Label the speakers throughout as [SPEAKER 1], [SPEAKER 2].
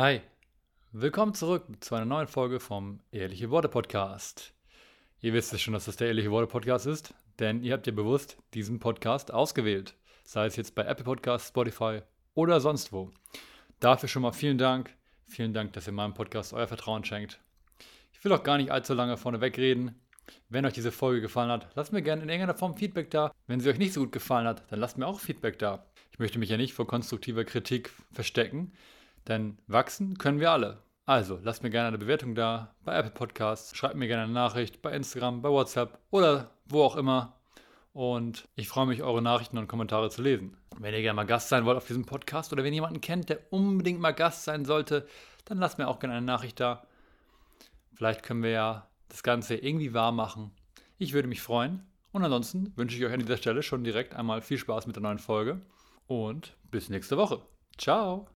[SPEAKER 1] Hi, willkommen zurück zu einer neuen Folge vom Ehrliche Worte Podcast. Ihr wisst es schon, dass das der Ehrliche Worte Podcast ist, denn ihr habt ja bewusst diesen Podcast ausgewählt, sei es jetzt bei Apple Podcasts, Spotify oder sonst wo. Dafür schon mal vielen Dank. Vielen Dank, dass ihr meinem Podcast euer Vertrauen schenkt. Ich will auch gar nicht allzu lange vorne wegreden. Wenn euch diese Folge gefallen hat, lasst mir gerne in irgendeiner Form Feedback da. Wenn sie euch nicht so gut gefallen hat, dann lasst mir auch Feedback da. Ich möchte mich ja nicht vor konstruktiver Kritik verstecken. Denn wachsen können wir alle. Also lasst mir gerne eine Bewertung da bei Apple Podcasts, schreibt mir gerne eine Nachricht bei Instagram, bei WhatsApp oder wo auch immer. Und ich freue mich, eure Nachrichten und Kommentare zu lesen. Wenn ihr gerne mal Gast sein wollt auf diesem Podcast oder wenn ihr jemanden kennt, der unbedingt mal Gast sein sollte, dann lasst mir auch gerne eine Nachricht da. Vielleicht können wir ja das Ganze irgendwie wahr machen. Ich würde mich freuen. Und ansonsten wünsche ich euch an dieser Stelle schon direkt einmal viel Spaß mit der neuen Folge und bis nächste Woche. Ciao!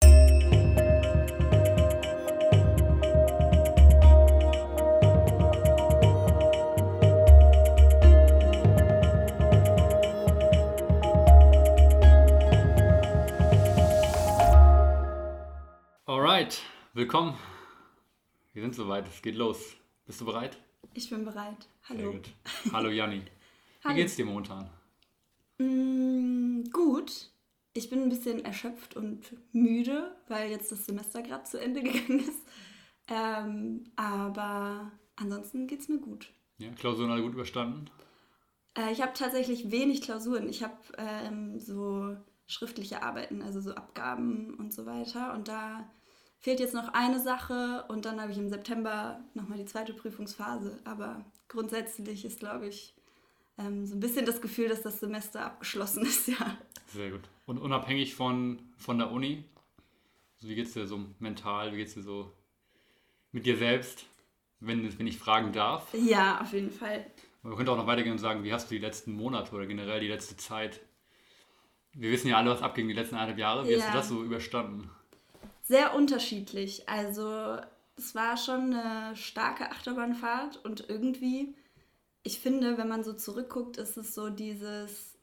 [SPEAKER 1] Willkommen. Wir sind soweit, es geht los. Bist du bereit?
[SPEAKER 2] Ich bin bereit. Hallo.
[SPEAKER 1] Hallo Janni. Wie
[SPEAKER 2] Hallo.
[SPEAKER 1] geht's dir momentan?
[SPEAKER 2] Mm, gut. Ich bin ein bisschen erschöpft und müde, weil jetzt das Semester gerade zu Ende gegangen ist. Ähm, aber ansonsten geht's mir gut.
[SPEAKER 1] Ja, Klausuren alle gut überstanden?
[SPEAKER 2] Äh, ich habe tatsächlich wenig Klausuren. Ich habe ähm, so schriftliche Arbeiten, also so Abgaben und so weiter. Und da fehlt jetzt noch eine Sache und dann habe ich im September nochmal die zweite Prüfungsphase. Aber grundsätzlich ist, glaube ich, ähm, so ein bisschen das Gefühl, dass das Semester abgeschlossen ist, ja.
[SPEAKER 1] Sehr gut. Und unabhängig von, von der Uni, also wie geht's dir so mental, wie geht's dir so mit dir selbst, wenn, wenn ich fragen darf?
[SPEAKER 2] Ja, auf jeden Fall.
[SPEAKER 1] Man könnte auch noch weitergehen und sagen, wie hast du die letzten Monate oder generell die letzte Zeit? Wir wissen ja alle, was abging die letzten eineinhalb Jahre. Wie hast
[SPEAKER 2] Ja.
[SPEAKER 1] du das so überstanden?
[SPEAKER 2] Sehr unterschiedlich. Also es war schon eine starke Achterbahnfahrt und irgendwie, ich finde, wenn man so zurückguckt, ist es so dieses,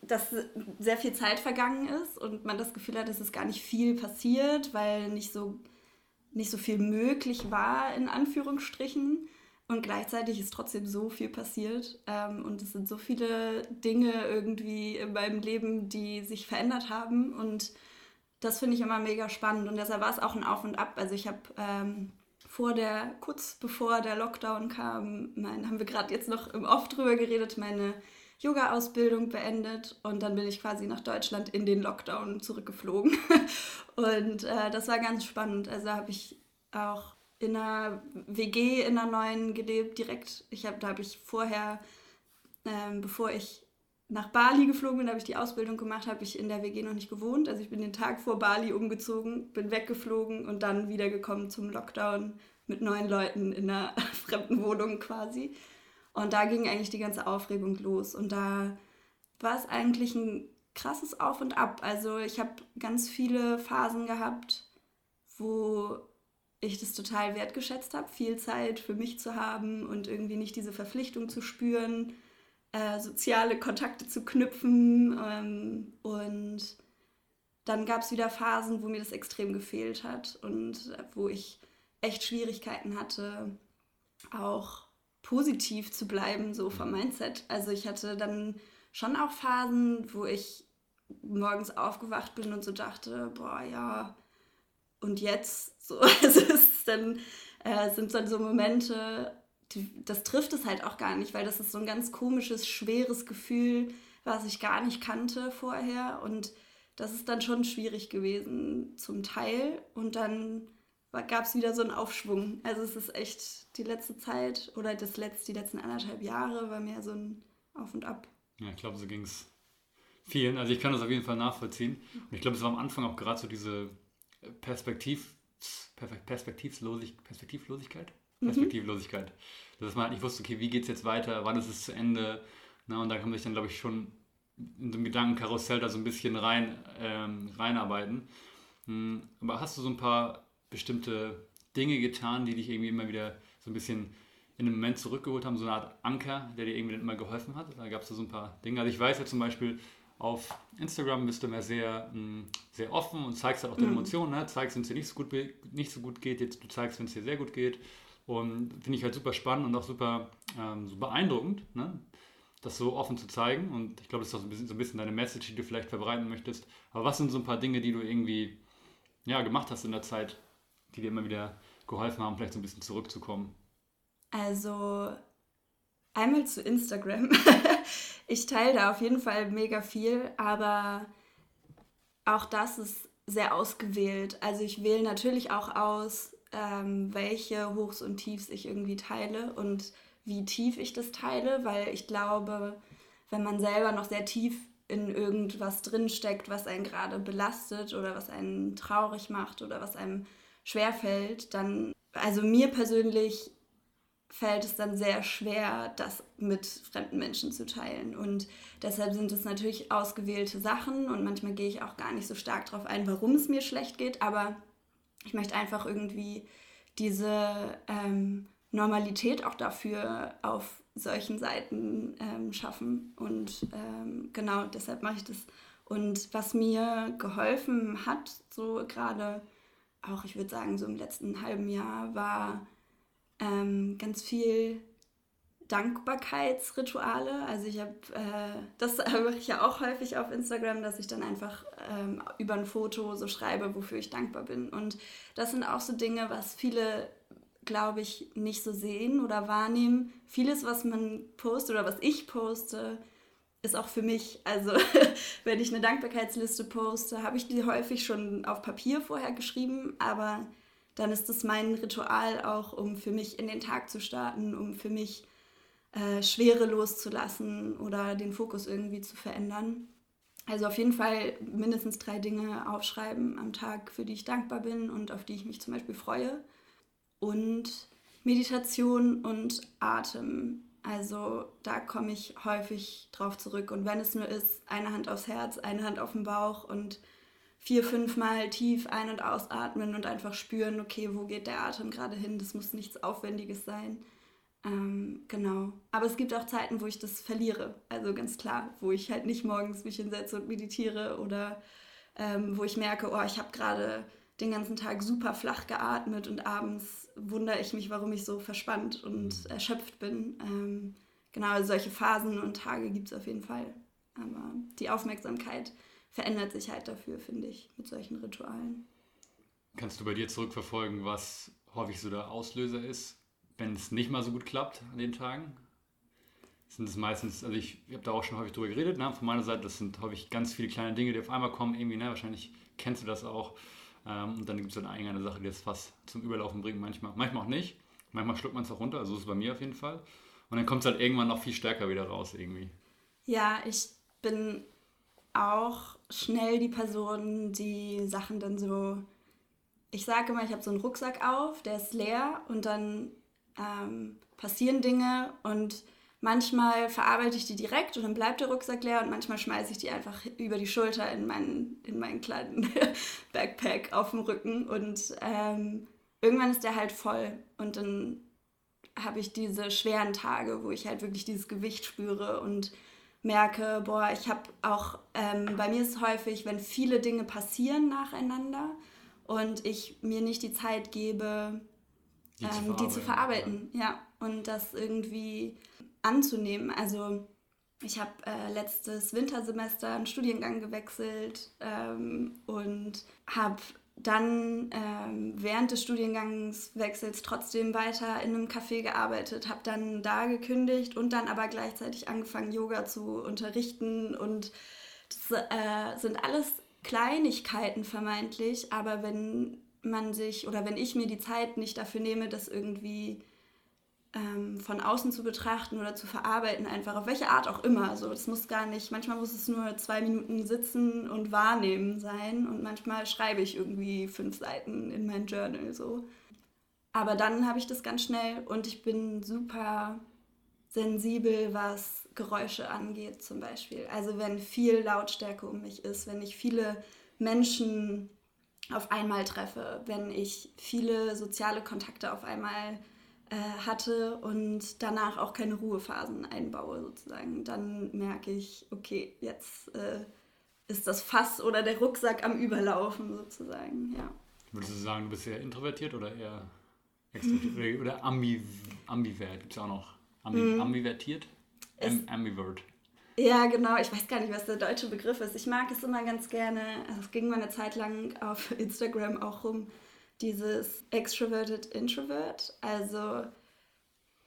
[SPEAKER 2] dass sehr viel Zeit vergangen ist und man das Gefühl hat, es ist gar nicht viel passiert, weil nicht so, nicht so viel möglich war, in Anführungsstrichen. Und gleichzeitig ist trotzdem so viel passiert. Ähm, und es sind so viele Dinge irgendwie in meinem Leben, die sich verändert haben. Und das finde ich immer mega spannend und deshalb war es auch ein Auf und Ab. Also ich habe ähm, vor der, kurz bevor der Lockdown kam, mein, haben wir gerade jetzt noch Off drüber geredet, meine Yoga-Ausbildung beendet und dann bin ich quasi nach Deutschland in den Lockdown zurückgeflogen. und äh, das war ganz spannend. Also habe ich auch in einer WG in einer neuen gelebt, direkt. Ich hab, da habe ich vorher, ähm, bevor ich nach Bali geflogen bin, habe ich die Ausbildung gemacht, habe ich in der WG noch nicht gewohnt. Also ich bin den Tag vor Bali umgezogen, bin weggeflogen und dann wiedergekommen zum Lockdown mit neun Leuten in einer fremden Wohnung quasi. Und da ging eigentlich die ganze Aufregung los. Und da war es eigentlich ein krasses Auf und Ab. Also ich habe ganz viele Phasen gehabt, wo ich das total wertgeschätzt habe, viel Zeit für mich zu haben und irgendwie nicht diese Verpflichtung zu spüren, äh, soziale Kontakte zu knüpfen. Ähm, und dann gab es wieder Phasen, wo mir das extrem gefehlt hat und äh, wo ich echt Schwierigkeiten hatte, auch positiv zu bleiben, so vom Mindset. Also ich hatte dann schon auch Phasen, wo ich morgens aufgewacht bin und so dachte, boah, ja, und jetzt so, also es ist dann, äh, sind dann so Momente, das trifft es halt auch gar nicht, weil das ist so ein ganz komisches, schweres Gefühl, was ich gar nicht kannte vorher und das ist dann schon schwierig gewesen zum Teil und dann gab es wieder so einen Aufschwung. Also es ist echt die letzte Zeit oder das letzte, die letzten anderthalb Jahre war mehr so ein Auf und Ab.
[SPEAKER 1] Ja, ich glaube, so ging es vielen. Also ich kann das auf jeden Fall nachvollziehen. Und ich glaube, es war am Anfang auch gerade so diese Perspektiv, Perspektivlosigkeit. Perspektivlosigkeit. Dass man halt nicht wusste, okay, wie geht es jetzt weiter, wann ist es zu Ende. Na, und da kann man sich dann, glaube ich, schon in so einem Gedankenkarussell da so ein bisschen rein, ähm, reinarbeiten. Hm, Aber hast du so ein paar bestimmte Dinge getan, die dich irgendwie immer wieder so ein bisschen in den Moment zurückgeholt haben, so eine Art Anker, der dir irgendwie dann immer geholfen hat? Da gab es so ein paar Dinge. Also ich weiß ja zum Beispiel, auf Instagram bist du immer sehr, mh, mm, sehr offen und zeigst halt auch deine mhm. Emotionen, ne? zeigst, wenn es dir nicht so, gut, nicht so gut geht, jetzt du zeigst, wenn es dir sehr gut geht. Und finde ich halt super spannend und auch super ähm, so beeindruckend, ne? das so offen zu zeigen. Und ich glaube, das ist auch so ein, bisschen, so ein bisschen deine Message, die du vielleicht verbreiten möchtest. Aber was sind so ein paar Dinge, die du irgendwie ja, gemacht hast in der Zeit, die dir immer wieder geholfen haben, vielleicht so ein bisschen zurückzukommen?
[SPEAKER 2] Also einmal zu Instagram. ich teile da auf jeden Fall mega viel, aber auch das ist sehr ausgewählt. Also ich wähle natürlich auch aus, ähm, welche Hochs und Tiefs ich irgendwie teile und wie tief ich das teile, weil ich glaube, wenn man selber noch sehr tief in irgendwas drinsteckt, was einen gerade belastet oder was einen traurig macht oder was einem schwerfällt, dann, also mir persönlich fällt es dann sehr schwer, das mit fremden Menschen zu teilen. Und deshalb sind es natürlich ausgewählte Sachen und manchmal gehe ich auch gar nicht so stark darauf ein, warum es mir schlecht geht, aber ich möchte einfach irgendwie diese ähm, Normalität auch dafür auf solchen Seiten ähm, schaffen. Und ähm, genau deshalb mache ich das. Und was mir geholfen hat, so gerade auch, ich würde sagen, so im letzten halben Jahr, war ähm, ganz viel Dankbarkeitsrituale. Also ich habe, äh, das mache ich ja auch häufig auf Instagram, dass ich dann einfach ähm, über ein Foto so schreibe, wofür ich dankbar bin. Und das sind auch so Dinge, was viele, glaube ich, nicht so sehen oder wahrnehmen. Vieles, was man postet oder was ich poste, ist auch für mich. Also wenn ich eine Dankbarkeitsliste poste, habe ich die häufig schon auf Papier vorher geschrieben, aber dann ist es mein Ritual auch, um für mich in den Tag zu starten, um für mich äh, Schwere loszulassen oder den Fokus irgendwie zu verändern. Also auf jeden Fall mindestens drei Dinge aufschreiben am Tag, für die ich dankbar bin und auf die ich mich zum Beispiel freue. Und Meditation und Atem. Also da komme ich häufig drauf zurück. Und wenn es nur ist, eine Hand aufs Herz, eine Hand auf den Bauch und vier, fünf Mal tief ein- und ausatmen und einfach spüren, okay, wo geht der Atem gerade hin? Das muss nichts Aufwendiges sein. Ähm, genau. Aber es gibt auch Zeiten, wo ich das verliere. Also ganz klar, wo ich halt nicht morgens mich hinsetze und meditiere oder ähm, wo ich merke, oh, ich habe gerade den ganzen Tag super flach geatmet und abends wundere ich mich, warum ich so verspannt und mhm. erschöpft bin. Ähm, genau, also solche Phasen und Tage gibt es auf jeden Fall. Aber die Aufmerksamkeit verändert sich halt dafür, finde ich, mit solchen Ritualen.
[SPEAKER 1] Kannst du bei dir zurückverfolgen, was häufig so der Auslöser ist, wenn es nicht mal so gut klappt an den Tagen? Sind es meistens, also ich, ich habe da auch schon häufig drüber geredet, ne? von meiner Seite, das sind häufig ganz viele kleine Dinge, die auf einmal kommen, irgendwie, ne? wahrscheinlich kennst du das auch. Ähm, und dann gibt es dann eine Sache, die das Fass zum Überlaufen bringt, manchmal, manchmal auch nicht. Manchmal schluckt man es auch runter, also so ist es bei mir auf jeden Fall. Und dann kommt es halt irgendwann noch viel stärker wieder raus irgendwie.
[SPEAKER 2] Ja, ich bin auch schnell die Person, die Sachen dann so. Ich sage immer, ich habe so einen Rucksack auf, der ist leer und dann ähm, passieren Dinge und manchmal verarbeite ich die direkt und dann bleibt der Rucksack leer und manchmal schmeiße ich die einfach über die Schulter in meinen, in meinen kleinen Backpack auf dem Rücken und ähm, irgendwann ist der halt voll und dann habe ich diese schweren Tage, wo ich halt wirklich dieses Gewicht spüre und merke, boah, ich habe auch, ähm, bei mir ist es häufig, wenn viele Dinge passieren nacheinander und ich mir nicht die Zeit gebe, die, ähm, zu, die zu verarbeiten, ja. ja, und das irgendwie anzunehmen. Also ich habe äh, letztes Wintersemester einen Studiengang gewechselt ähm, und habe dann ähm, während des Studiengangswechsels trotzdem weiter in einem Café gearbeitet, habe dann da gekündigt und dann aber gleichzeitig angefangen, Yoga zu unterrichten. Und das äh, sind alles Kleinigkeiten vermeintlich, aber wenn man sich oder wenn ich mir die Zeit nicht dafür nehme, das irgendwie ähm, von außen zu betrachten oder zu verarbeiten, einfach auf welche Art auch immer. Also das muss gar nicht, manchmal muss es nur zwei Minuten sitzen und wahrnehmen sein und manchmal schreibe ich irgendwie fünf Seiten in mein Journal so. Aber dann habe ich das ganz schnell und ich bin super sensibel, was Geräusche angeht zum Beispiel. Also wenn viel Lautstärke um mich ist, wenn ich viele Menschen auf einmal treffe, wenn ich viele soziale Kontakte auf einmal äh, hatte und danach auch keine Ruhephasen einbaue sozusagen. Dann merke ich, okay, jetzt äh, ist das Fass oder der Rucksack am Überlaufen sozusagen, ja.
[SPEAKER 1] Würdest du sagen, du bist eher introvertiert oder eher extrovertiert oder ambi, ambivert? Gibt es auch noch ambi, mm. ambivertiert? Am, ambivert.
[SPEAKER 2] Ja, genau. Ich weiß gar nicht, was der deutsche Begriff ist. Ich mag es immer ganz gerne. Also es ging mal eine Zeit lang auf Instagram auch rum, dieses Extroverted Introvert. Also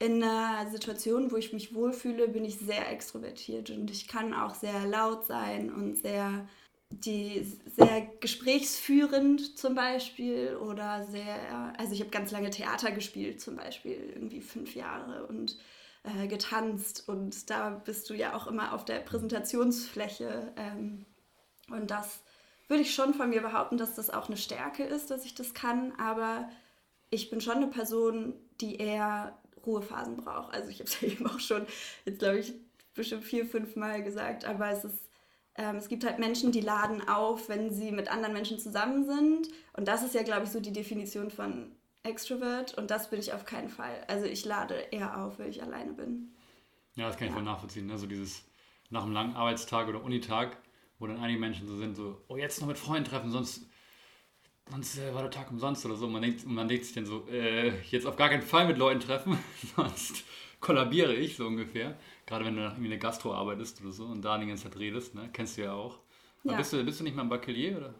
[SPEAKER 2] in einer Situation, wo ich mich wohlfühle, bin ich sehr extrovertiert und ich kann auch sehr laut sein und sehr die sehr gesprächsführend zum Beispiel oder sehr, also ich habe ganz lange Theater gespielt zum Beispiel, irgendwie fünf Jahre und äh, getanzt und da bist du ja auch immer auf der Präsentationsfläche ähm, und das würde ich schon von mir behaupten, dass das auch eine Stärke ist, dass ich das kann, aber ich bin schon eine Person, die eher Ruhephasen braucht. Also ich habe es ja eben auch schon, jetzt glaube ich, bestimmt vier, fünf Mal gesagt, aber es ist ähm, es gibt halt Menschen, die laden auf, wenn sie mit anderen Menschen zusammen sind. Und das ist ja, glaube ich, so die Definition von Extrovert. Und das bin ich auf keinen Fall. Also ich lade eher auf, wenn ich alleine bin.
[SPEAKER 1] Ja, das kann ich ja. voll nachvollziehen. Also dieses nach einem langen Arbeitstag oder Unitag, wo dann einige Menschen so sind, so, oh, jetzt noch mit Freunden treffen, sonst, sonst äh, war der Tag umsonst oder so. Man denkt, man denkt sich dann so, äh, jetzt auf gar keinen Fall mit Leuten treffen, sonst kollabiere ich so ungefähr. Gerade wenn du irgendwie eine Gastro arbeitest oder so und da die ganze Zeit redest, ne? kennst du ja auch. Ja. Bist, du, bist du nicht mal ein Bakelier oder?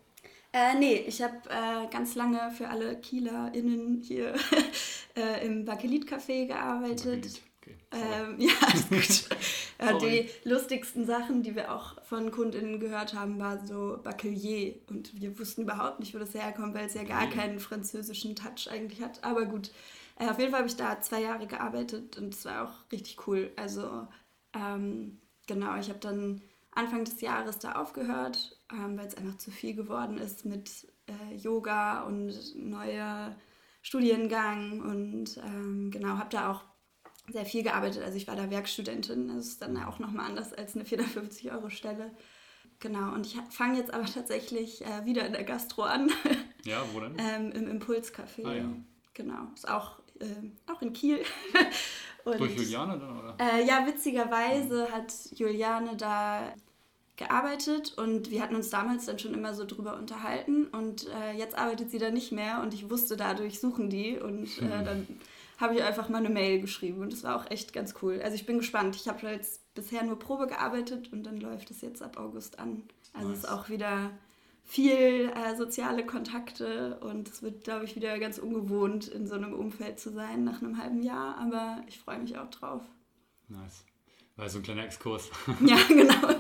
[SPEAKER 2] Äh, nee, ich habe äh, ganz lange für alle KielerInnen hier äh, im Bakelit-Café gearbeitet. Bakelit. Okay. Ähm, ja, ist gut. Äh, die lustigsten Sachen, die wir auch von KundInnen gehört haben, war so Bakelier. Und wir wussten überhaupt nicht, wo das herkommt, weil es ja gar keinen französischen Touch eigentlich hat. Aber gut, äh, auf jeden Fall habe ich da zwei Jahre gearbeitet und es war auch richtig cool. Also ähm, genau, ich habe dann Anfang des Jahres da aufgehört, ähm, weil es einfach zu viel geworden ist mit äh, Yoga und neuer Studiengang und ähm, genau, habe da auch sehr viel gearbeitet. Also ich war da Werkstudentin, das ist dann auch nochmal anders als eine 450 Euro Stelle. Genau, und ich fange jetzt aber tatsächlich äh, wieder in der Gastro an.
[SPEAKER 1] Ja, wo denn?
[SPEAKER 2] ähm, Im Impulscafé. Ah, ja. Genau, ist auch äh, auch in Kiel.
[SPEAKER 1] Und, Durch Juliane dann, oder?
[SPEAKER 2] Äh, ja, witzigerweise hat Juliane da gearbeitet und wir hatten uns damals dann schon immer so drüber unterhalten und äh, jetzt arbeitet sie da nicht mehr und ich wusste dadurch suchen die und äh, hm. dann habe ich einfach mal eine Mail geschrieben und das war auch echt ganz cool. Also ich bin gespannt. Ich habe jetzt bisher nur Probe gearbeitet und dann läuft es jetzt ab August an. Also nice. ist auch wieder viel äh, soziale Kontakte und es wird, glaube ich, wieder ganz ungewohnt, in so einem Umfeld zu sein nach einem halben Jahr, aber ich freue mich auch drauf.
[SPEAKER 1] Nice. War so ein kleiner Exkurs.
[SPEAKER 2] ja, genau.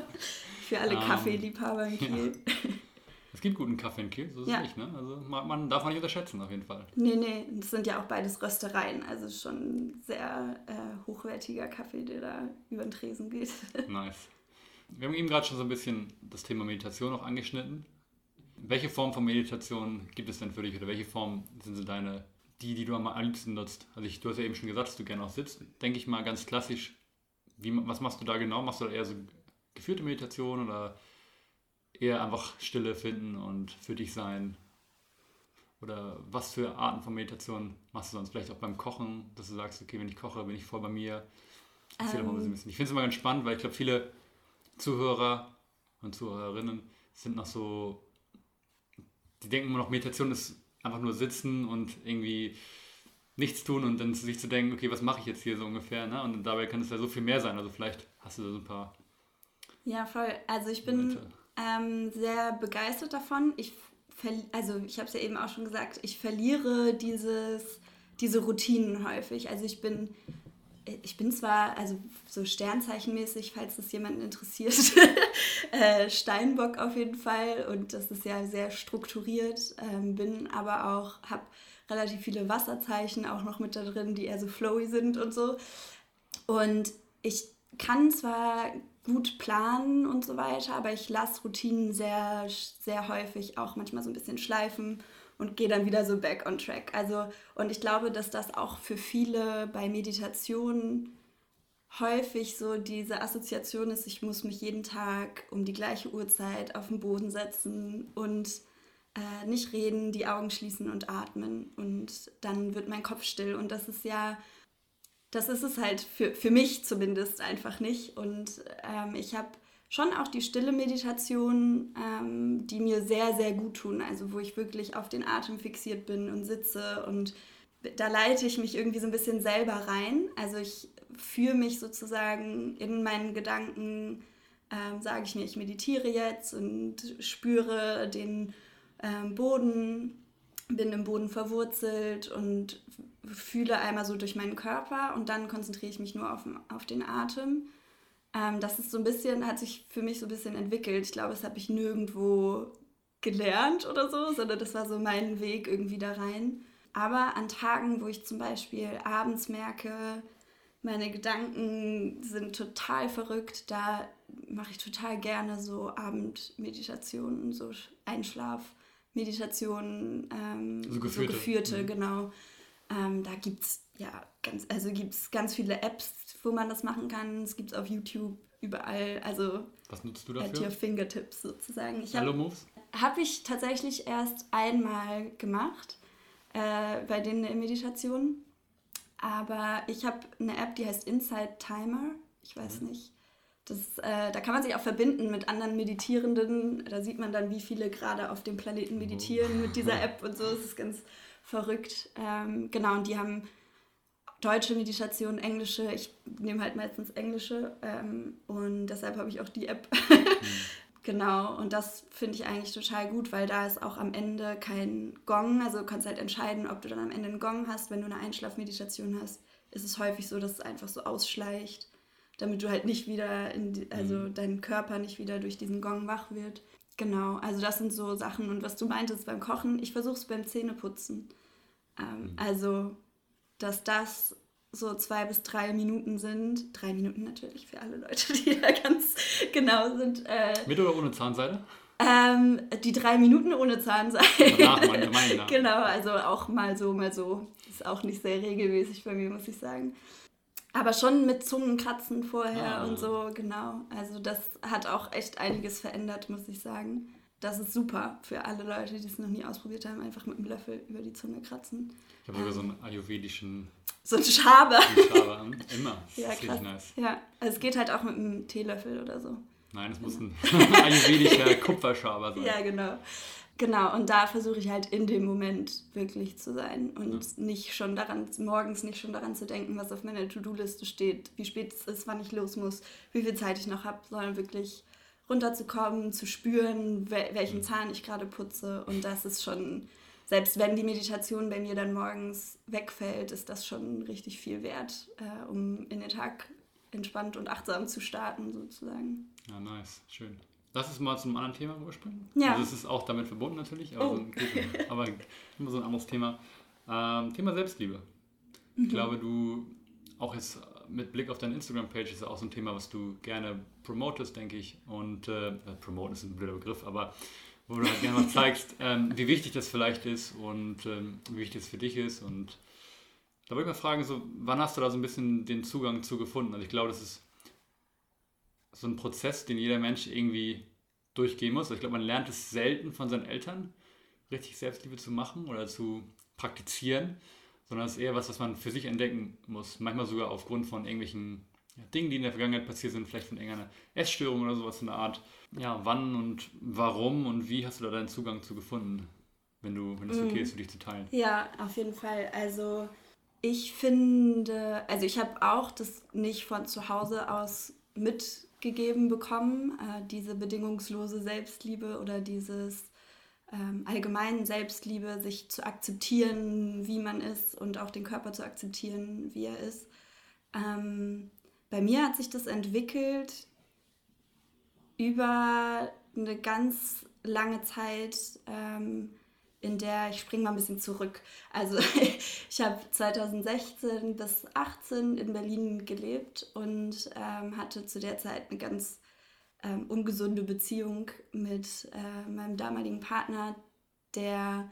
[SPEAKER 2] Für alle ähm, Kaffeeliebhaber in Kiel. Ja.
[SPEAKER 1] Es gibt guten Kaffee in Kiel, so ist ja. es nicht, ne? Also man, man, darf man nicht unterschätzen, auf jeden Fall.
[SPEAKER 2] Nee, nee, das sind ja auch beides Röstereien, also schon sehr äh, hochwertiger Kaffee, der da über den Tresen geht.
[SPEAKER 1] nice. Wir haben eben gerade schon so ein bisschen das Thema Meditation auch angeschnitten. Welche Form von Meditation gibt es denn für dich oder welche Form sind so deine, die, die du am liebsten nutzt? Also ich, du hast ja eben schon gesagt, dass du gerne auch sitzt. Denke ich mal ganz klassisch, wie, was machst du da genau? Machst du da eher so geführte Meditation oder eher einfach Stille finden und für dich sein? Oder was für Arten von Meditation machst du sonst? Vielleicht auch beim Kochen, dass du sagst, okay, wenn ich koche, bin ich voll bei mir. Erzähl ähm, mal ein bisschen. Ich finde es immer ganz spannend, weil ich glaube, viele Zuhörer und Zuhörerinnen sind noch so die denken immer noch, Meditation ist einfach nur sitzen und irgendwie nichts tun und dann sich zu denken, okay, was mache ich jetzt hier so ungefähr, ne? Und dabei kann es ja so viel mehr sein. Also vielleicht hast du da so ein paar.
[SPEAKER 2] Ja, voll. Also ich bin ähm, sehr begeistert davon. Ich also ich habe es ja eben auch schon gesagt, ich verliere dieses, diese Routinen häufig. Also ich bin ich bin zwar, also so Sternzeichenmäßig, falls das jemanden interessiert, äh, Steinbock auf jeden Fall und das ist ja sehr strukturiert, ähm, bin aber auch, habe relativ viele Wasserzeichen auch noch mit da drin, die eher so flowy sind und so. Und ich kann zwar gut planen und so weiter, aber ich lasse Routinen sehr, sehr häufig auch manchmal so ein bisschen schleifen und gehe dann wieder so back on track. Also, und ich glaube, dass das auch für viele bei Meditation häufig so diese Assoziation ist, ich muss mich jeden Tag um die gleiche Uhrzeit auf den Boden setzen und äh, nicht reden, die Augen schließen und atmen und dann wird mein Kopf still und das ist ja, das ist es halt für, für mich zumindest einfach nicht und ähm, ich habe schon auch die stille Meditation, ähm, die mir sehr, sehr gut tun, also wo ich wirklich auf den Atem fixiert bin und sitze und da leite ich mich irgendwie so ein bisschen selber rein. Also ich führe mich sozusagen in meinen Gedanken, ähm, sage ich mir, ich meditiere jetzt und spüre den ähm, Boden, bin im Boden verwurzelt und fühle einmal so durch meinen Körper und dann konzentriere ich mich nur auf, auf den Atem. Ähm, das ist so ein bisschen, hat sich für mich so ein bisschen entwickelt. Ich glaube, das habe ich nirgendwo gelernt oder so, sondern das war so mein Weg irgendwie da rein. Aber an Tagen, wo ich zum Beispiel abends merke, meine Gedanken sind total verrückt, da mache ich total gerne so Abendmeditationen, so Einschlafmeditationen, ähm, so geführte, so geführte mhm. genau. Ähm, da gibt es ja ganz, also gibt's ganz viele Apps, wo man das machen kann. Es gibt es auf YouTube überall. Also
[SPEAKER 1] was nutzt du dafür?
[SPEAKER 2] At your fingertips sozusagen.
[SPEAKER 1] Ich Hello Moves?
[SPEAKER 2] Habe ich tatsächlich erst einmal gemacht äh, bei den Meditationen. Aber ich habe eine App, die heißt Inside Timer. Ich weiß mhm. nicht. Das, äh, da kann man sich auch verbinden mit anderen Meditierenden. Da sieht man dann, wie viele gerade auf dem Planeten oh. meditieren mit dieser App und so. Das ist ganz verrückt. Ähm, genau, und die haben deutsche Meditation, englische. Ich nehme halt meistens englische ähm, und deshalb habe ich auch die App. mhm. Genau, und das finde ich eigentlich total gut, weil da ist auch am Ende kein Gong. Also du kannst halt entscheiden, ob du dann am Ende einen Gong hast. Wenn du eine Einschlafmeditation hast, ist es häufig so, dass es einfach so ausschleicht, damit du halt nicht wieder, in die, also mhm. dein Körper nicht wieder durch diesen Gong wach wird. Genau, also das sind so Sachen. Und was du meintest beim Kochen, ich versuche es beim Zähneputzen. Ähm, mhm. Also, dass das so zwei bis drei Minuten sind. Drei Minuten natürlich für alle Leute, die da ganz genau sind. Äh,
[SPEAKER 1] Mit oder ohne Zahnseide?
[SPEAKER 2] Ähm, die drei Minuten ohne Zahnseide.
[SPEAKER 1] Danach, meine, meine.
[SPEAKER 2] genau, also auch mal so, mal so. Ist auch nicht sehr regelmäßig bei mir, muss ich sagen. Aber schon mit Zungenkratzen vorher ah. und so, genau. Also das hat auch echt einiges verändert, muss ich sagen. Das ist super für alle Leute, die es noch nie ausprobiert haben, einfach mit einem Löffel über die Zunge kratzen.
[SPEAKER 1] Ich habe sogar so einen ayurvedischen
[SPEAKER 2] so ein Schaber.
[SPEAKER 1] Schaber, immer. Das
[SPEAKER 2] ja,
[SPEAKER 1] ist krass. nice.
[SPEAKER 2] Ja, also es geht halt auch mit einem Teelöffel oder so.
[SPEAKER 1] Nein, es muss ein ayurvedischer Kupferschaber sein.
[SPEAKER 2] Ja, genau. Genau, und da versuche ich halt in dem Moment wirklich zu sein und ja. nicht schon daran, morgens nicht schon daran zu denken, was auf meiner To-Do-Liste steht, wie spät es ist, wann ich los muss, wie viel Zeit ich noch habe, sondern wirklich runterzukommen, zu spüren, welchen Zahn ich gerade putze. Und das ist schon selbst wenn die Meditation bei mir dann morgens wegfällt, ist das schon richtig viel wert, äh, um in den Tag entspannt und achtsam zu starten, sozusagen.
[SPEAKER 1] Ja, nice, schön. Lass uns mal zum anderen Thema überspringen.
[SPEAKER 2] Ja.
[SPEAKER 1] Also es ist auch damit verbunden natürlich, aber, oh. so, ein, aber immer so ein anderes Thema. Ähm, Thema Selbstliebe. Mhm. Ich glaube, du, auch jetzt mit Blick auf deine Instagram-Page, ist ja auch so ein Thema, was du gerne promotest, denke ich. Und äh, promoten ist ein blöder Begriff, aber wo du halt gerne mal zeigst, ähm, wie wichtig das vielleicht ist und ähm, wie wichtig es für dich ist. Und da wollte ich mal fragen, so, wann hast du da so ein bisschen den Zugang zu gefunden? Also ich glaube, das ist so ein Prozess, den jeder Mensch irgendwie durchgehen muss. Also ich glaube, man lernt es selten von seinen Eltern, richtig Selbstliebe zu machen oder zu praktizieren, sondern es ist eher was, was man für sich entdecken muss. Manchmal sogar aufgrund von irgendwelchen Dingen, die in der Vergangenheit passiert sind, vielleicht von irgendeiner Essstörung oder sowas in der Art ja, wann und warum und wie hast du da deinen Zugang zu gefunden, wenn du, wenn es okay mm. ist, für dich zu teilen?
[SPEAKER 2] Ja, auf jeden Fall. Also ich finde, also ich habe auch das nicht von zu Hause aus mitgegeben bekommen, äh, diese bedingungslose Selbstliebe oder dieses ähm, allgemeinen Selbstliebe, sich zu akzeptieren, wie man ist und auch den Körper zu akzeptieren, wie er ist. Ähm, bei mir hat sich das entwickelt über eine ganz lange Zeit, ähm, in der ich springe mal ein bisschen zurück. Also ich habe 2016 bis 2018 in Berlin gelebt und ähm, hatte zu der Zeit eine ganz ähm, ungesunde Beziehung mit äh, meinem damaligen Partner, der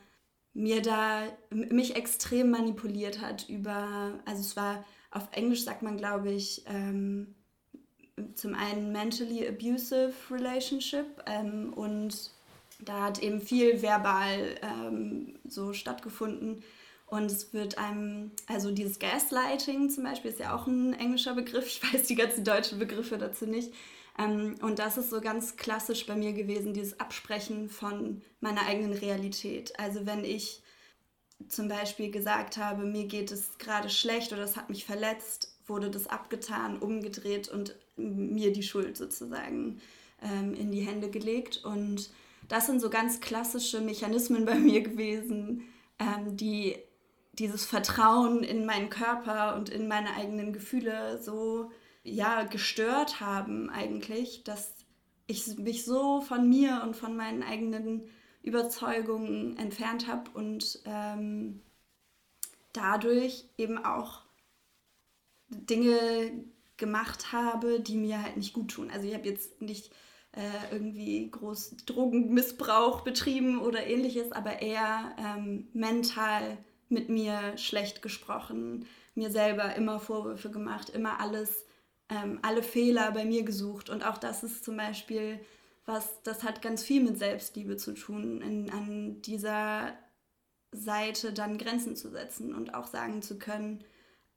[SPEAKER 2] mir da mich extrem manipuliert hat über, also es war auf Englisch sagt man glaube ich ähm, zum einen mentally abusive relationship ähm, und da hat eben viel verbal ähm, so stattgefunden. Und es wird einem, also dieses Gaslighting zum Beispiel ist ja auch ein englischer Begriff. Ich weiß die ganzen deutschen Begriffe dazu nicht. Ähm, und das ist so ganz klassisch bei mir gewesen, dieses Absprechen von meiner eigenen Realität. Also wenn ich zum Beispiel gesagt habe, mir geht es gerade schlecht oder es hat mich verletzt, wurde das abgetan, umgedreht und mir die Schuld sozusagen ähm, in die Hände gelegt. Und das sind so ganz klassische Mechanismen bei mir gewesen, ähm, die dieses Vertrauen in meinen Körper und in meine eigenen Gefühle so ja gestört haben eigentlich, dass ich mich so von mir und von meinen eigenen Überzeugungen entfernt habe und ähm, dadurch eben auch Dinge gemacht habe, die mir halt nicht gut tun. Also ich habe jetzt nicht äh, irgendwie groß Drogenmissbrauch betrieben oder ähnliches, aber eher ähm, mental mit mir schlecht gesprochen, mir selber immer Vorwürfe gemacht, immer alles, ähm, alle Fehler bei mir gesucht. Und auch das ist zum Beispiel was, das hat ganz viel mit Selbstliebe zu tun, in, an dieser Seite dann Grenzen zu setzen und auch sagen zu können,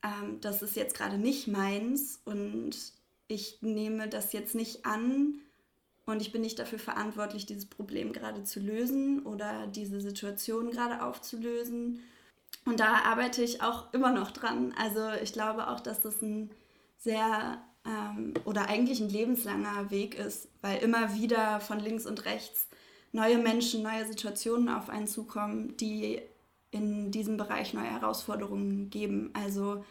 [SPEAKER 2] ähm, das ist jetzt gerade nicht meins und ich nehme das jetzt nicht an und ich bin nicht dafür verantwortlich, dieses Problem gerade zu lösen oder diese Situation gerade aufzulösen. Und da arbeite ich auch immer noch dran. Also ich glaube auch, dass das ein sehr ähm, oder eigentlich ein lebenslanger Weg ist, weil immer wieder von links und rechts neue Menschen, neue Situationen auf einen zukommen, die in diesem Bereich neue Herausforderungen geben. Also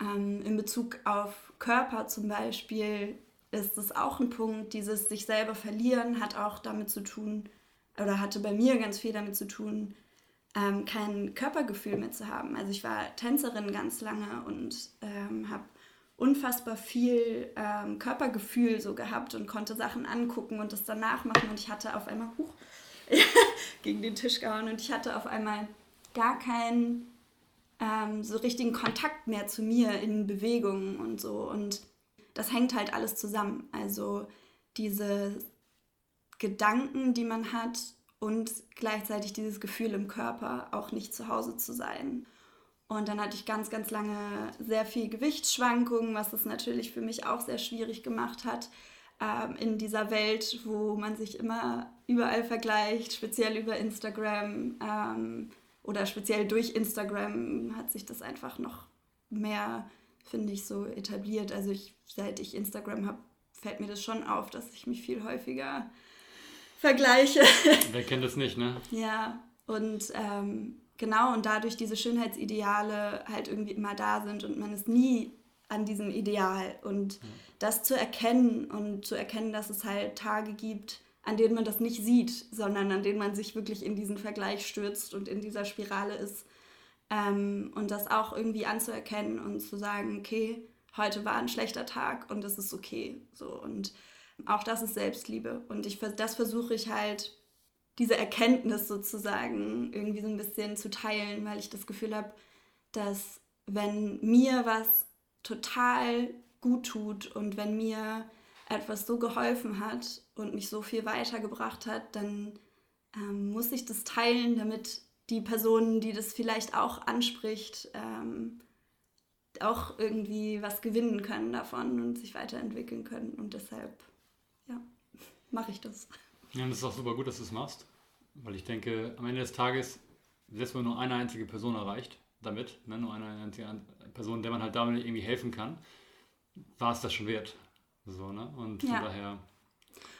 [SPEAKER 2] ähm, in Bezug auf Körper zum Beispiel ist es auch ein Punkt, dieses sich selber verlieren hat auch damit zu tun, oder hatte bei mir ganz viel damit zu tun, ähm, kein Körpergefühl mehr zu haben. Also ich war Tänzerin ganz lange und ähm, habe unfassbar viel ähm, Körpergefühl so gehabt und konnte Sachen angucken und das danach machen und ich hatte auf einmal huch, gegen den Tisch gehauen und ich hatte auf einmal gar keinen ähm, so richtigen Kontakt mehr zu mir in Bewegungen und so. Und das hängt halt alles zusammen. Also diese Gedanken, die man hat und gleichzeitig dieses Gefühl im Körper, auch nicht zu Hause zu sein. Und dann hatte ich ganz, ganz lange sehr viel Gewichtsschwankungen, was es natürlich für mich auch sehr schwierig gemacht hat ähm, in dieser Welt, wo man sich immer überall vergleicht, speziell über Instagram. Ähm, oder speziell durch Instagram hat sich das einfach noch mehr, finde ich, so etabliert. Also ich, seit ich Instagram habe, fällt mir das schon auf, dass ich mich viel häufiger vergleiche.
[SPEAKER 1] Wer kennt das nicht, ne?
[SPEAKER 2] Ja, und ähm, genau, und dadurch diese Schönheitsideale halt irgendwie immer da sind und man ist nie an diesem Ideal. Und ja. das zu erkennen und zu erkennen, dass es halt Tage gibt, an denen man das nicht sieht, sondern an denen man sich wirklich in diesen Vergleich stürzt und in dieser Spirale ist. Ähm, und das auch irgendwie anzuerkennen und zu sagen, okay, heute war ein schlechter Tag und es ist okay. So. Und auch das ist Selbstliebe. Und ich, das versuche ich halt, diese Erkenntnis sozusagen irgendwie so ein bisschen zu teilen, weil ich das Gefühl habe, dass wenn mir was total gut tut und wenn mir etwas so geholfen hat und mich so viel weitergebracht hat, dann ähm, muss ich das teilen, damit die Personen, die das vielleicht auch anspricht, ähm, auch irgendwie was gewinnen können davon und sich weiterentwickeln können. Und deshalb, ja, mache ich das.
[SPEAKER 1] Ja, und es ist auch super gut, dass du es machst, weil ich denke, am Ende des Tages, selbst wenn man nur eine einzige Person erreicht, damit, ne, nur eine einzige Person, der man halt damit irgendwie helfen kann, war es das schon wert. So, ne? Und von ja. daher.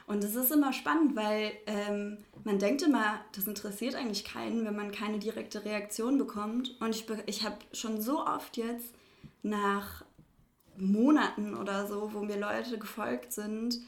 [SPEAKER 2] Und es ist immer spannend, weil ähm, man denkt immer, das interessiert eigentlich keinen, wenn man keine direkte Reaktion bekommt. Und ich, ich habe schon so oft jetzt nach Monaten oder so, wo mir Leute gefolgt sind,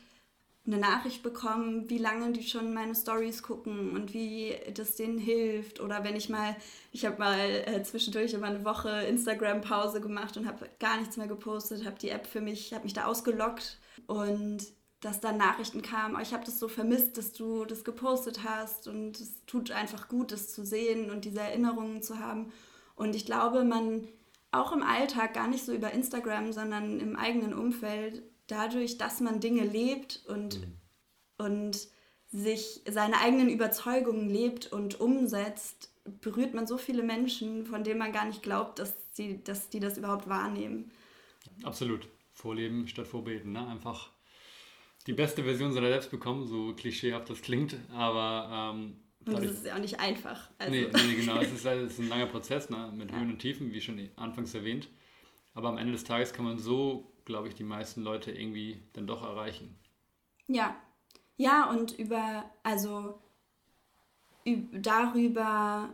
[SPEAKER 2] eine Nachricht bekommen, wie lange die schon meine Stories gucken und wie das denen hilft. Oder wenn ich mal, ich habe mal äh, zwischendurch immer eine Woche Instagram-Pause gemacht und habe gar nichts mehr gepostet, habe die App für mich, habe mich da ausgelockt und dass dann Nachrichten kamen, oh, ich habe das so vermisst, dass du das gepostet hast und es tut einfach gut, das zu sehen und diese Erinnerungen zu haben. Und ich glaube, man auch im Alltag, gar nicht so über Instagram, sondern im eigenen Umfeld, dadurch, dass man Dinge lebt und, mhm. und sich seine eigenen Überzeugungen lebt und umsetzt, berührt man so viele Menschen, von denen man gar nicht glaubt, dass, sie, dass die das überhaupt wahrnehmen.
[SPEAKER 1] Absolut. Vorleben statt vorbeten. Ne? Einfach die beste Version seiner selbst bekommen, so klischeehaft das klingt, aber. Ähm,
[SPEAKER 2] und das ist ja auch nicht einfach.
[SPEAKER 1] Also. Nee, nee, genau. es, ist, es ist ein langer Prozess ne? mit ja. Höhen und Tiefen, wie schon anfangs erwähnt. Aber am Ende des Tages kann man so, glaube ich, die meisten Leute irgendwie dann doch erreichen.
[SPEAKER 2] Ja, ja, und über, also darüber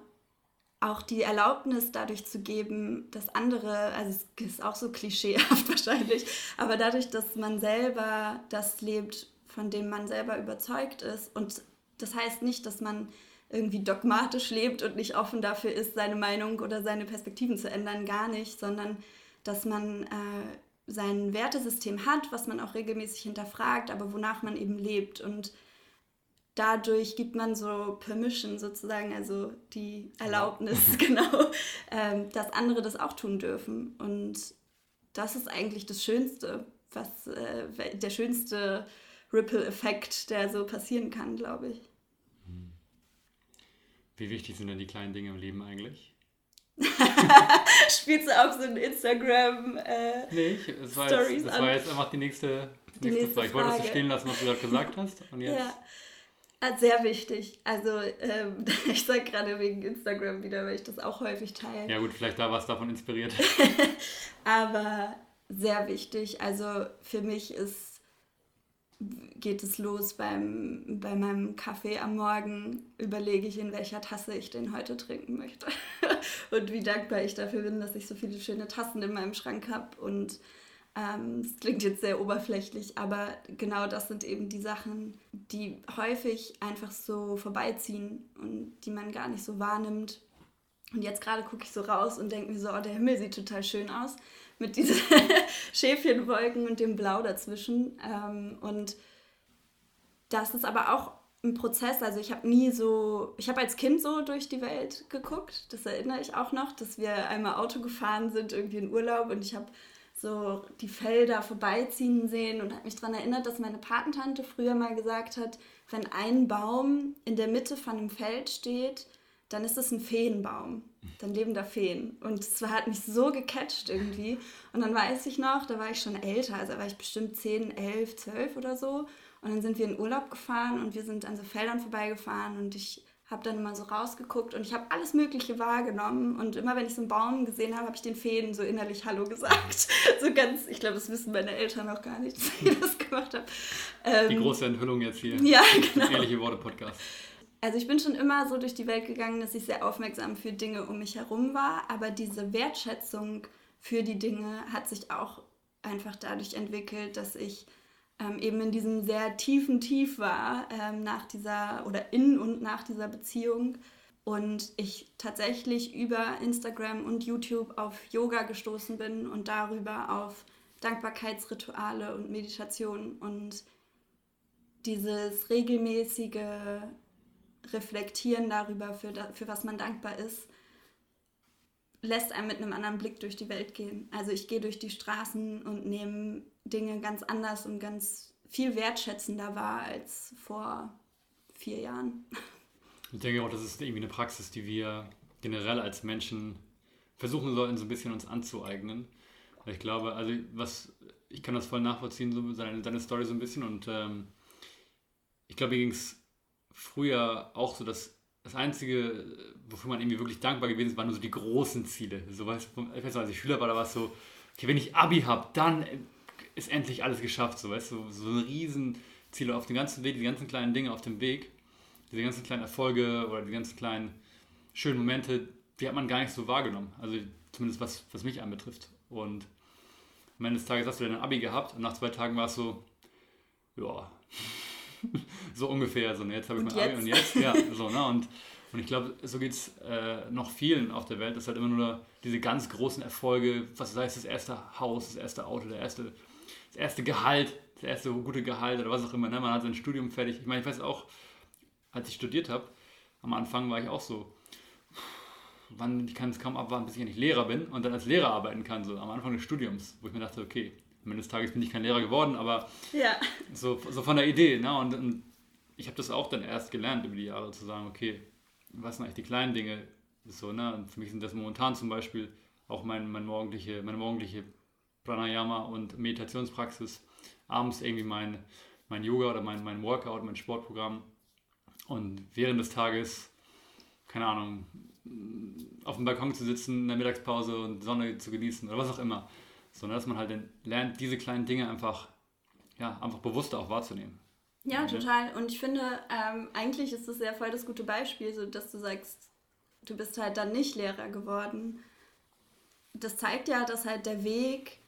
[SPEAKER 2] auch die Erlaubnis dadurch zu geben, dass andere, also es ist auch so klischeehaft wahrscheinlich, aber dadurch, dass man selber das lebt, von dem man selber überzeugt ist und das heißt nicht, dass man irgendwie dogmatisch lebt und nicht offen dafür ist, seine Meinung oder seine Perspektiven zu ändern, gar nicht, sondern dass man äh, sein Wertesystem hat, was man auch regelmäßig hinterfragt, aber wonach man eben lebt. Und dadurch gibt man so Permission sozusagen, also die Erlaubnis, genau, ähm, dass andere das auch tun dürfen. Und das ist eigentlich das Schönste, was äh, der schönste Ripple-Effekt, der so passieren kann, glaube ich.
[SPEAKER 1] Wie wichtig sind denn die kleinen Dinge im Leben eigentlich?
[SPEAKER 2] Spielst du auch so ein Instagram äh,
[SPEAKER 1] nee, ich, das war jetzt, Das war jetzt einfach die nächste, die nächste, nächste Frage. Ich wollte das so stehen lassen, was du gerade gesagt hast. Und jetzt... Ja.
[SPEAKER 2] Ah, sehr wichtig. Also ähm, ich sage gerade wegen Instagram wieder, weil ich das auch häufig teile.
[SPEAKER 1] Ja gut, vielleicht da was davon inspiriert.
[SPEAKER 2] Aber sehr wichtig. Also für mich ist geht es los beim, bei meinem Kaffee am Morgen, überlege ich, in welcher Tasse ich den heute trinken möchte. und wie dankbar ich dafür bin, dass ich so viele schöne Tassen in meinem Schrank habe. Und ähm, klingt jetzt sehr oberflächlich, aber genau das sind eben die Sachen, die häufig einfach so vorbeiziehen und die man gar nicht so wahrnimmt. Und jetzt gerade gucke ich so raus und denke mir so, oh, der Himmel sieht total schön aus mit diesen Schäfchenwolken und dem Blau dazwischen. Ähm, und das ist aber auch ein Prozess. Also ich habe nie so, ich habe als Kind so durch die Welt geguckt. Das erinnere ich auch noch, dass wir einmal Auto gefahren sind, irgendwie in Urlaub und ich habe so die Felder vorbeiziehen sehen und habe mich daran erinnert, dass meine Patentante früher mal gesagt hat, wenn ein Baum in der Mitte von einem Feld steht, dann ist es ein Feenbaum. Dann leben da Feen. Und es hat mich so gecatcht irgendwie. Und dann weiß ich noch, da war ich schon älter, also war ich bestimmt 10, 11, 12 oder so. Und dann sind wir in Urlaub gefahren und wir sind an so Feldern vorbeigefahren und ich habe dann immer so rausgeguckt und ich habe alles Mögliche wahrgenommen. Und immer wenn ich so einen Baum gesehen habe, habe ich den Feen so innerlich Hallo gesagt. so ganz, ich glaube, das wissen meine Eltern auch gar nicht, dass ich das gemacht habe.
[SPEAKER 1] Ähm, Die große Enthüllung jetzt hier.
[SPEAKER 2] Ja, genau.
[SPEAKER 1] Ehrliche Worte Podcast.
[SPEAKER 2] Also ich bin schon immer so durch die Welt gegangen, dass ich sehr aufmerksam für Dinge um mich herum war, aber diese Wertschätzung für die Dinge hat sich auch einfach dadurch entwickelt, dass ich ähm, eben in diesem sehr tiefen Tief war ähm, nach dieser oder in und nach dieser Beziehung. Und ich tatsächlich über Instagram und YouTube auf Yoga gestoßen bin und darüber auf Dankbarkeitsrituale und Meditation und dieses regelmäßige Reflektieren darüber, für, für was man dankbar ist, lässt einem mit einem anderen Blick durch die Welt gehen. Also ich gehe durch die Straßen und nehme Dinge ganz anders und ganz viel wertschätzender wahr als vor vier Jahren.
[SPEAKER 1] Ich denke auch, das ist irgendwie eine Praxis, die wir generell als Menschen versuchen sollten, so ein bisschen uns anzueignen. Ich glaube, also was, ich kann das voll nachvollziehen, so seine, seine Story so ein bisschen und ähm, ich glaube, mir ging es früher auch so, dass das Einzige, wofür man irgendwie wirklich dankbar gewesen ist, waren nur so die großen Ziele. So, weißt, ich weiß noch, als ich Schüler war, da war es so, okay, wenn ich Abi habe, dann ist endlich alles geschafft. So, weißt, so, so ein Riesenziel auf dem ganzen Weg, die ganzen kleinen Dinge auf dem Weg, diese ganzen kleinen Erfolge oder die ganzen kleinen schönen Momente, die hat man gar nicht so wahrgenommen. Also zumindest was, was mich anbetrifft. Und am Ende des Tages hast du dann ein Abi gehabt und nach zwei Tagen war es so, ja, so ungefähr. So, ne, jetzt habe ich und mein Abi und jetzt, ja, so, ne? Und, und ich glaube, so geht es äh, noch vielen auf der Welt. Das ist halt immer nur diese ganz großen Erfolge, was sei es das erste Haus, das erste Auto, der erste, das erste Gehalt, das erste gute Gehalt oder was auch immer. Ne? Man hat sein Studium fertig. Ich meine, ich weiß auch, als ich studiert habe, am Anfang war ich auch so, wann ich kann es kaum abwarten, bis ich endlich Lehrer bin und dann als Lehrer arbeiten kann, so am Anfang des Studiums, wo ich mir dachte, okay, am Ende des Tages bin ich kein Lehrer geworden, aber ja. so, so von der Idee. Ne? Und, und ich habe das auch dann erst gelernt über die Jahre zu sagen, okay, was sind eigentlich die kleinen Dinge? So, ne? Und für mich sind das momentan zum Beispiel auch mein, mein morgendliche, meine morgendliche Pranayama und Meditationspraxis, abends irgendwie mein, mein Yoga oder mein, mein Workout, mein Sportprogramm und während des Tages, keine Ahnung, auf dem Balkon zu sitzen in der Mittagspause und Sonne zu genießen oder was auch immer. Sondern dass man halt lernt, diese kleinen Dinge einfach, ja, einfach bewusster auch wahrzunehmen.
[SPEAKER 2] Ja, total. Und ich finde, ähm, eigentlich ist das ja voll das gute Beispiel, so dass du sagst, du bist halt dann nicht Lehrer geworden. Das zeigt ja, dass halt der Weg